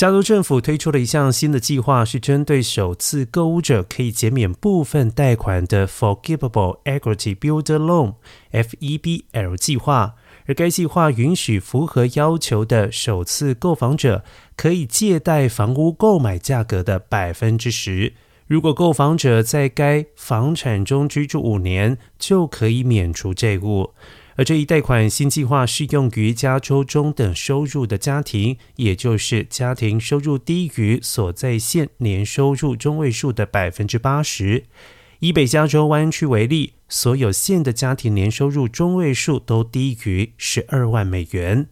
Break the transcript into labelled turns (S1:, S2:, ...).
S1: 加州政府推出了一项新的计划，是针对首次购物者可以减免部分贷款的 Forgivable Equity Builder Loan（FEBL） 计划。而该计划允许符合要求的首次购房者可以借贷房屋购买价格的百分之十。如果购房者在该房产中居住五年，就可以免除债务。而这一贷款新计划适用于加州中等收入的家庭，也就是家庭收入低于所在县年收入中位数的百分之八十。以北加州湾区为例，所有县的家庭年收入中位数都低于十二万美元。